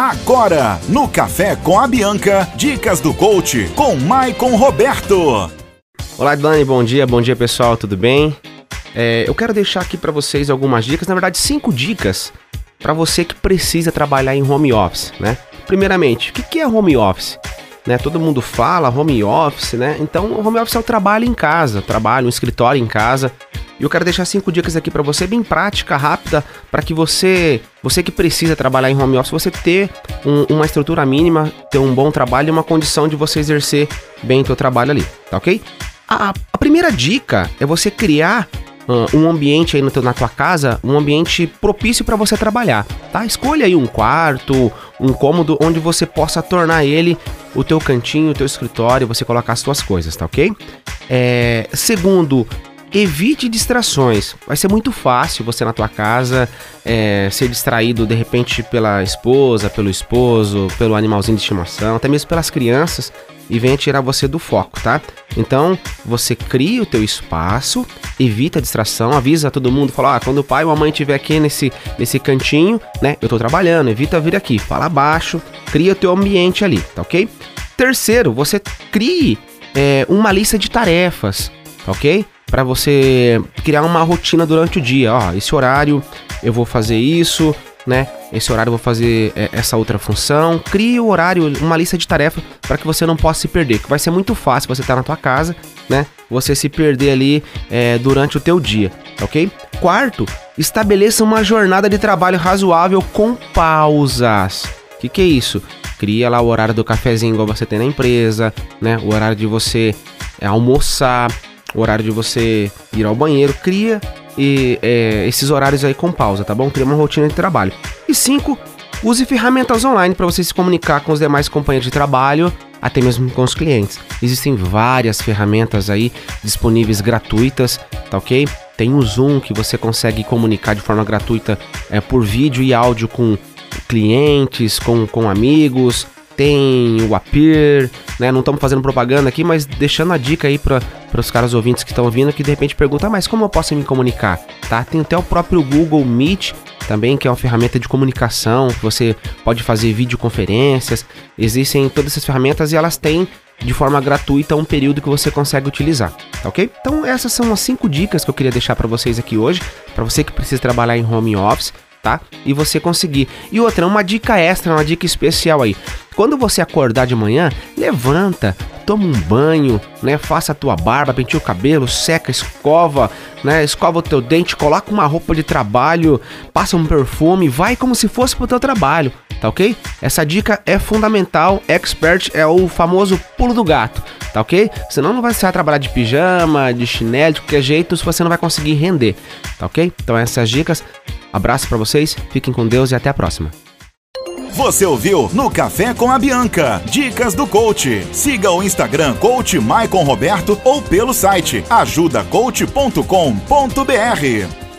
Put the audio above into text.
Agora, no Café com a Bianca, dicas do coach com Maicon Roberto. Olá, Dani, bom dia, bom dia pessoal, tudo bem? É, eu quero deixar aqui para vocês algumas dicas, na verdade, cinco dicas para você que precisa trabalhar em home office, né? Primeiramente, o que é home office? Né, todo mundo fala home office, né? Então, home office é o trabalho em casa, trabalho, um escritório em casa. E eu quero deixar cinco dicas aqui para você, bem prática, rápida, para que você, você que precisa trabalhar em home office, você ter um, uma estrutura mínima, ter um bom trabalho e uma condição de você exercer bem o seu trabalho ali, tá ok? A, a primeira dica é você criar um ambiente aí teu, na tua casa, um ambiente propício para você trabalhar, tá? Escolha aí um quarto, um cômodo onde você possa tornar ele o teu cantinho, o teu escritório, você colocar as suas coisas, tá ok? É, segundo, evite distrações. Vai ser muito fácil você na tua casa é, ser distraído de repente pela esposa, pelo esposo, pelo animalzinho de estimação, até mesmo pelas crianças e venha tirar você do foco, tá? Então você cria o teu espaço, evita a distração, avisa todo mundo, fala, ah, quando o pai ou a mãe estiver aqui nesse, nesse cantinho, né? Eu tô trabalhando, evita vir aqui, fala baixo, cria o teu ambiente ali, tá ok? Terceiro, você crie é, uma lista de tarefas, tá ok? Para você criar uma rotina durante o dia. Ó, esse horário eu vou fazer isso, né? Esse horário eu vou fazer é, essa outra função. Crie o horário, uma lista de tarefas para que você não possa se perder. Que vai ser muito fácil você estar tá na tua casa, né? Você se perder ali é, durante o teu dia, ok? Quarto, estabeleça uma jornada de trabalho razoável com pausas. O que, que é isso? Cria lá o horário do cafezinho igual você tem na empresa, né? O horário de você é, almoçar, o horário de você ir ao banheiro, cria e, é, esses horários aí com pausa, tá bom? Cria uma rotina de trabalho. E cinco, use ferramentas online para você se comunicar com os demais companheiros de trabalho, até mesmo com os clientes. Existem várias ferramentas aí disponíveis gratuitas, tá ok? Tem o Zoom que você consegue comunicar de forma gratuita é, por vídeo e áudio com clientes, com, com amigos tem o Appear, né? Não estamos fazendo propaganda aqui, mas deixando a dica aí para os caras ouvintes que estão ouvindo que de repente perguntam, ah, mas como eu posso me comunicar? Tá? Tem até o próprio Google Meet também, que é uma ferramenta de comunicação, você pode fazer videoconferências. Existem todas essas ferramentas e elas têm de forma gratuita um período que você consegue utilizar, tá ok? Então essas são as cinco dicas que eu queria deixar para vocês aqui hoje, para você que precisa trabalhar em home office tá? E você conseguir. E outra, uma dica extra, uma dica especial aí. Quando você acordar de manhã, levanta, toma um banho, né? Faça a tua barba, penteia o cabelo, seca, escova, né? Escova o teu dente, coloca uma roupa de trabalho, passa um perfume, vai como se fosse pro teu trabalho, tá ok? Essa dica é fundamental, expert é o famoso pulo do gato, tá ok? Senão não vai ser trabalhar de pijama, de chinelo, de qualquer jeito, se você não vai conseguir render, tá ok? Então essas dicas Abraço para vocês, fiquem com Deus e até a próxima. Você ouviu no Café com a Bianca. Dicas do coach. Siga o Instagram Coach Maicon Roberto ou pelo site ajudacoach.com.br.